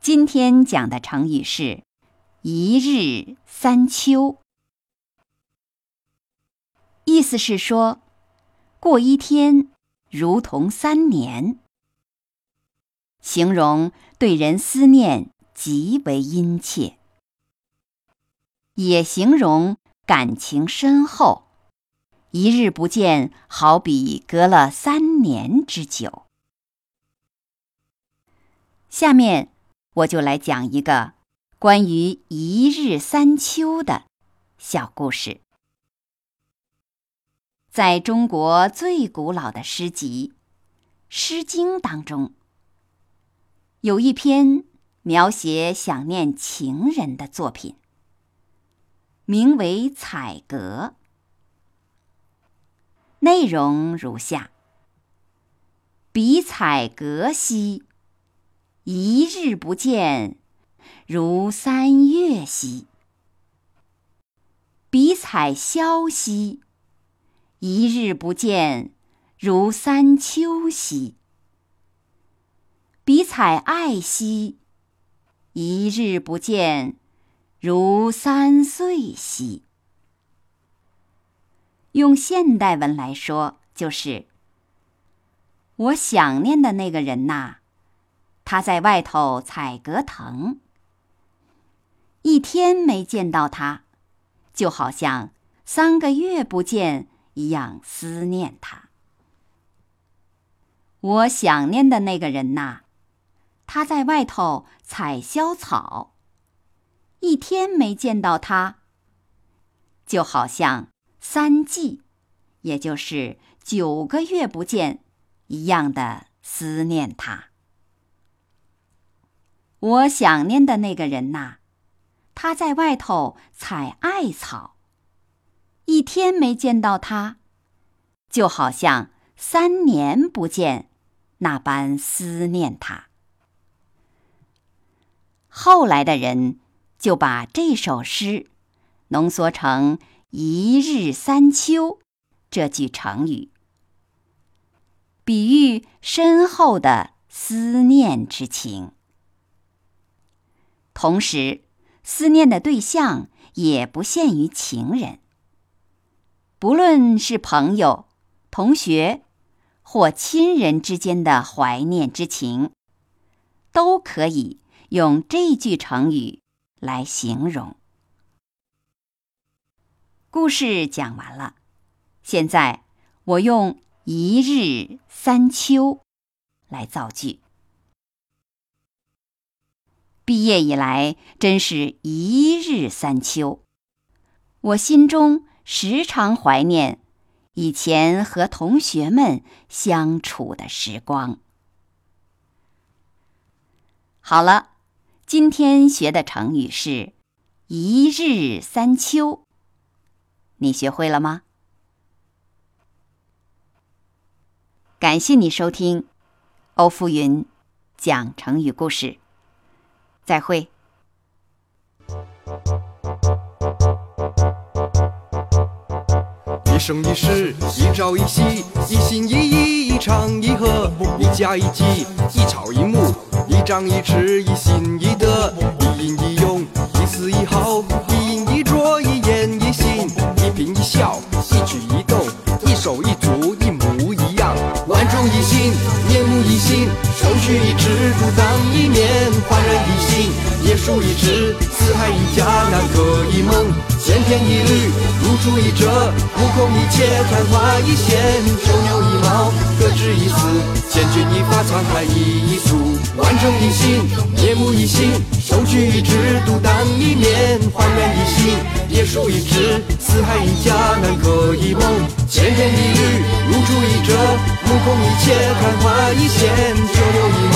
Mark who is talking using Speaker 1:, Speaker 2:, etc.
Speaker 1: 今天讲的成语是“一日三秋”，意思是说，过一天如同三年，形容对人思念极为殷切，也形容感情深厚。一日不见，好比隔了三年之久。下面。我就来讲一个关于一日三秋的小故事。在中国最古老的诗集《诗经》当中，有一篇描写想念情人的作品，名为《采阁》，内容如下：“比采阁兮。”一日不见，如三月兮；比采萧兮，一日不见，如三秋兮；比采艾兮，一日不见，如三岁兮。用现代文来说，就是我想念的那个人呐。他在外头采葛藤，一天没见到他，就好像三个月不见一样思念他。我想念的那个人呐，他在外头采萧草，一天没见到他，就好像三季，也就是九个月不见一样的思念他。我想念的那个人呐，他在外头采艾草，一天没见到他，就好像三年不见那般思念他。后来的人就把这首诗浓缩成“一日三秋”这句成语，比喻深厚的思念之情。同时，思念的对象也不限于情人，不论是朋友、同学或亲人之间的怀念之情，都可以用这句成语来形容。故事讲完了，现在我用“一日三秋”来造句。毕业以来，真是一日三秋。我心中时常怀念以前和同学们相处的时光。好了，今天学的成语是“一日三秋”，你学会了吗？感谢你收听欧福云讲成语故事。再会。
Speaker 2: 一生一世，一朝一夕，一心一意，一唱一和，一家一计，一草一木，一张一弛，一心一德，一饮一用，一丝一毫，一饮一啄，一言一行，一颦一笑，一举一动，一手一足，一模一样，万众一心，面目一新，一尺，独当一面，焕然一新，叶树一枝，四海一家，南柯一梦，千篇一律，如出一辙，目空一切，昙花一现，九牛一毛，各执一词，千钧一发，沧海一粟，万众一心，面目一新，手取一枝，独当一面，焕然一新，叶树一枝，四海一家，南柯一梦，千篇一律，注意着目空一切昙花一现就有一